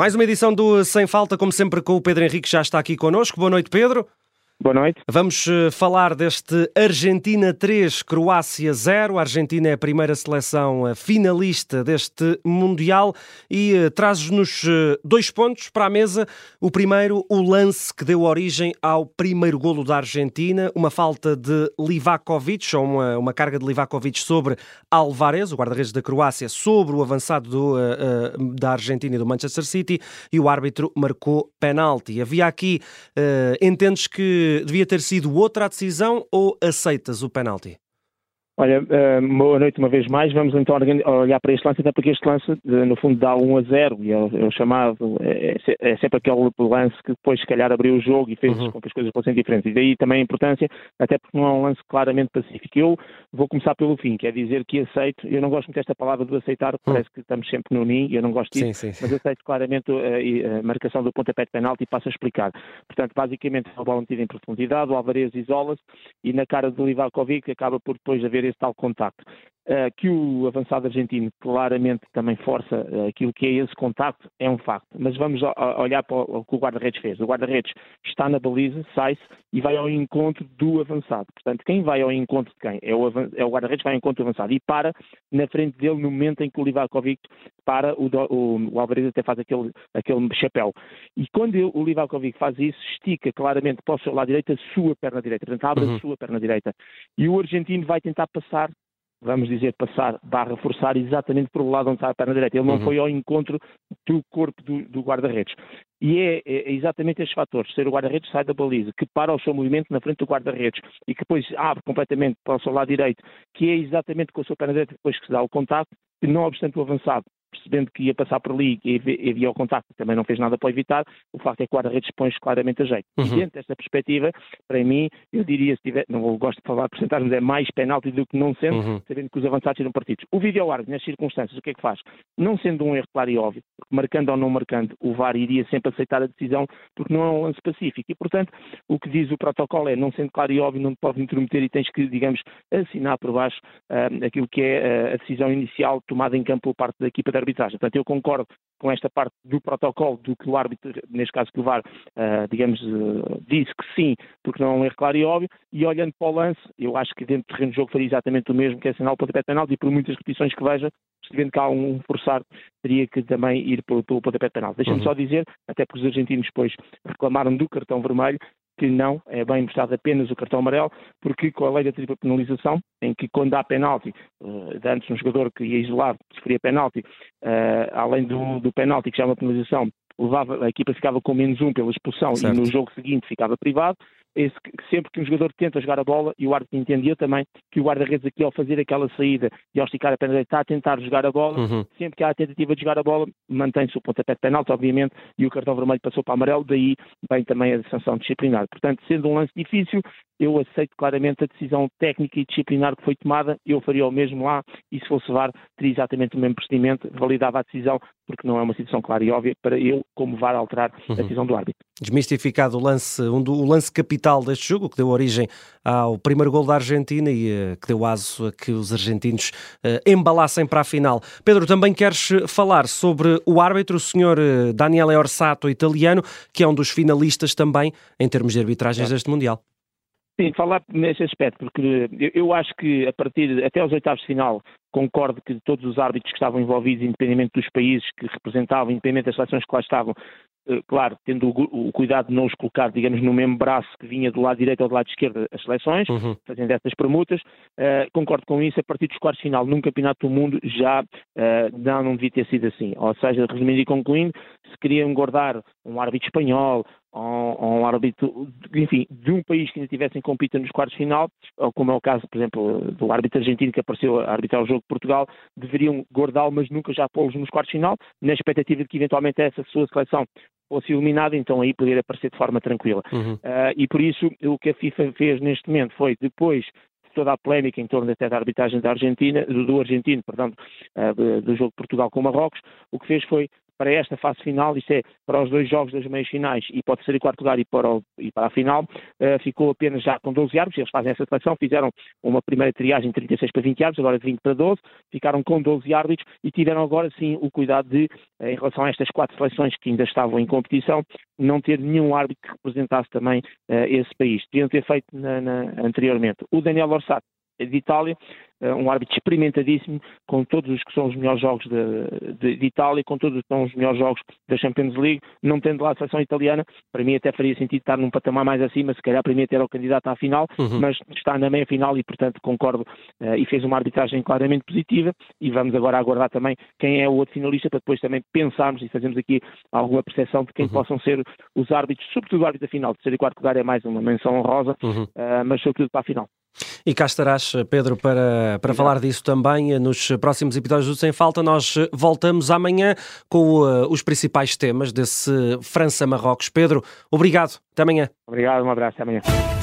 Mais uma edição do Sem Falta, como sempre, com o Pedro Henrique, já está aqui connosco. Boa noite, Pedro. Boa noite. Vamos eh, falar deste Argentina 3, Croácia 0. A Argentina é a primeira seleção eh, finalista deste Mundial e uh, traz-nos uh, dois pontos para a mesa. O primeiro, o lance que deu origem ao primeiro golo da Argentina, uma falta de Livakovic, ou uma, uma carga de Livakovic sobre Alvarez, o guarda-redes da Croácia, sobre o avançado do, uh, da Argentina e do Manchester City, e o árbitro marcou penalti. Havia aqui, entendes que devia ter sido outra a decisão ou aceitas o penalti? Olha, uh, boa noite uma vez mais. Vamos então olhar para este lance, até porque este lance, no fundo, dá 1 a 0 e é, é o chamado, é, é, sempre aquele lance que depois, se calhar, abriu o jogo e fez uhum. com que as coisas fossem diferentes. E daí também a importância, até porque não é um lance claramente pacífico. Eu vou começar pelo fim, quer dizer que aceito, eu não gosto muito desta palavra do aceitar, uhum. parece que estamos sempre no NIM, eu não gosto disso, sim, sim. mas aceito claramente a, a, marcação do pontapé de penalti e passo a explicar. Portanto, basicamente, a bola metida em profundidade, o Alvarez isola-se e na cara do Livakovic acaba por depois haver esse tal contacto. Uh, que o avançado argentino claramente também força uh, aquilo que é esse contacto, é um facto. Mas vamos olhar para o, que o guarda-redes fez. O guarda-redes está na baliza, sai-se e vai ao encontro do avançado. Portanto, quem vai ao encontro de quem? É o, é o guarda-redes vai ao encontro do avançado e para na frente dele no momento em que o Livakovic para, o, o, o Alvarez até faz aquele, aquele chapéu. E quando ele, o Livakovic faz isso, estica claramente para o seu lado direito a sua perna direita, portanto abre uhum. a sua perna direita. E o argentino vai tentar passar vamos dizer, passar barra forçar exatamente por o lado onde está a perna direita. Ele não uhum. foi ao encontro do corpo do, do guarda-redes. E é, é, exatamente estes fatores, ser o guarda-redes sai da baliza, que para o seu movimento na frente do guarda-redes e que depois abre completamente para o seu lado direito, que é exatamente com a sua perna direita depois que se dá o contato, que não obstante o avançado percebendo que ia passar por ali e havia o contacto, também não fez nada para evitar, o facto é que o guarda-redes põe claramente a jeito. Uhum. E dentro desta perspectiva, para mim, eu diria, se tiver, não gosto de falar de porcentagens, é mais penalti do que não sendo, uhum. sabendo que os avançados serão partidos. O vídeo árbitro, nas circunstâncias, o que é que faz? Não sendo um erro claro e óbvio, marcando ou não marcando, o VAR iria sempre aceitar a decisão, porque não é um lance pacífico. E, portanto, o que diz o protocolo é, não sendo claro e óbvio, não te pode intrometer e tens que, digamos, assinar por baixo uh, aquilo que é uh, a decisão inicial tomada em campo por parte da equipa de arbitragem. Portanto, eu concordo com esta parte do protocolo, do que o árbitro, neste caso que o VAR, uh, digamos, uh, disse que sim, porque não é um erro claro e óbvio, e olhando para o lance, eu acho que dentro do terreno de jogo faria exatamente o mesmo, que é assinar o pontapé penal, e por muitas repetições que veja, se vendo que há um forçar, teria que também ir pelo, pelo pontapé penal. Deixa-me uhum. só dizer, até porque os argentinos depois reclamaram do cartão vermelho, que não é bem mostrado apenas o cartão amarelo, porque com a lei da tripla penalização, em que quando há penalti, uh, antes um jogador que ia isolado sofria penalti, uh, além do, do penalti que já é penalização, levava, a equipa ficava com menos um pela expulsão certo. e no jogo seguinte ficava privado, sempre que um jogador tenta jogar a bola, e o árbitro entendia também que o guarda-redes aqui ao fazer aquela saída e ao esticar a perna está a tentar jogar a bola, uhum. sempre que há a tentativa de jogar a bola, mantém-se o pontapé de penalti, obviamente, e o cartão vermelho passou para amarelo, daí vem também a sanção disciplinar. Portanto, sendo um lance difícil, eu aceito claramente a decisão técnica e disciplinar que foi tomada, eu faria o mesmo lá, e se fosse VAR, teria exatamente o mesmo procedimento, validava a decisão, porque não é uma situação clara e óbvia para eu, como VAR, alterar uhum. a decisão do árbitro. Desmistificado o lance, um do, o lance capital deste jogo, que deu origem ao primeiro gol da Argentina e uh, que deu aso a que os argentinos uh, embalassem para a final. Pedro, também queres falar sobre o árbitro, o senhor Daniele Orsato, italiano, que é um dos finalistas também em termos de arbitragens é. deste Mundial. Sim, falar nesse aspecto, porque eu acho que a partir, até aos oitavos de final, concordo que todos os árbitros que estavam envolvidos, independentemente dos países que representavam, independente das seleções que lá estavam, eh, claro, tendo o, cuidado de não os colocar, digamos, no mesmo braço que vinha do lado direito ou do lado esquerdo as seleções, uhum. fazendo essas permutas, uh, concordo com isso, a partir dos quartos de final num campeonato do mundo já uh, não, não devia ter sido assim. Ou seja, resumindo e concluindo, se queriam guardar um árbitro espanhol ou, ou um árbitro, enfim, de um país que ainda tivessem competido nos quartos de final, ou como é o caso, por exemplo, do árbitro argentino que apareceu a arbitrar o jogo de Portugal, deveriam guardá-lo, mas nunca já pô-los nos quartos de final, na expectativa de que eventualmente essa sua seleção fosse eliminada, então aí poderia aparecer de forma tranquila. Uhum. Uh, e por isso o que a FIFA fez neste momento foi, depois de toda a polémica em torno até da arbitragem da Argentina, do, do argentino, perdão, uh, do jogo de Portugal com Marrocos, o que fez foi para esta fase final, isto é, para os dois jogos das meias finais e para o terceiro e quarto lugar e para, o, e para a final, uh, ficou apenas já com 12 árbitros, eles fazem essa seleção, fizeram uma primeira triagem de 36 para 20 árbitros, agora de 20 para 12, ficaram com 12 árbitros e tiveram agora sim o cuidado de, uh, em relação a estas quatro seleções que ainda estavam em competição, não ter nenhum árbitro que representasse também uh, esse país. Deviam ter feito na, na, anteriormente. O Daniel Orsato, de Itália, eh, um árbitro experimentadíssimo, com todos os que são os melhores jogos de, de, de, Itália, com todos os que são os melhores jogos da Champions League, não tendo lá a seleção italiana, para mim até faria sentido estar num patamar mais acima, se calhar para mim até era o candidato à final, uhum. mas está na meia final e portanto concordo uh, e fez uma arbitragem claramente positiva e vamos agora aguardar também quem é o outro finalista para depois também pensarmos e fazermos aqui alguma percepção de quem uhum. possam ser os árbitros, sobretudo o árbitro da final, terceiro e quarto lugar é mais uma menção honrosa, uhum. uh, mas sobretudo para a final. E cá estarás, Pedro, para, para falar disso também nos próximos episódios do Sem Falta. Nós voltamos amanhã com uh, os principais temas desse França-Marrocos. Pedro, obrigado. Até amanhã. Obrigado, um abraço. Até amanhã.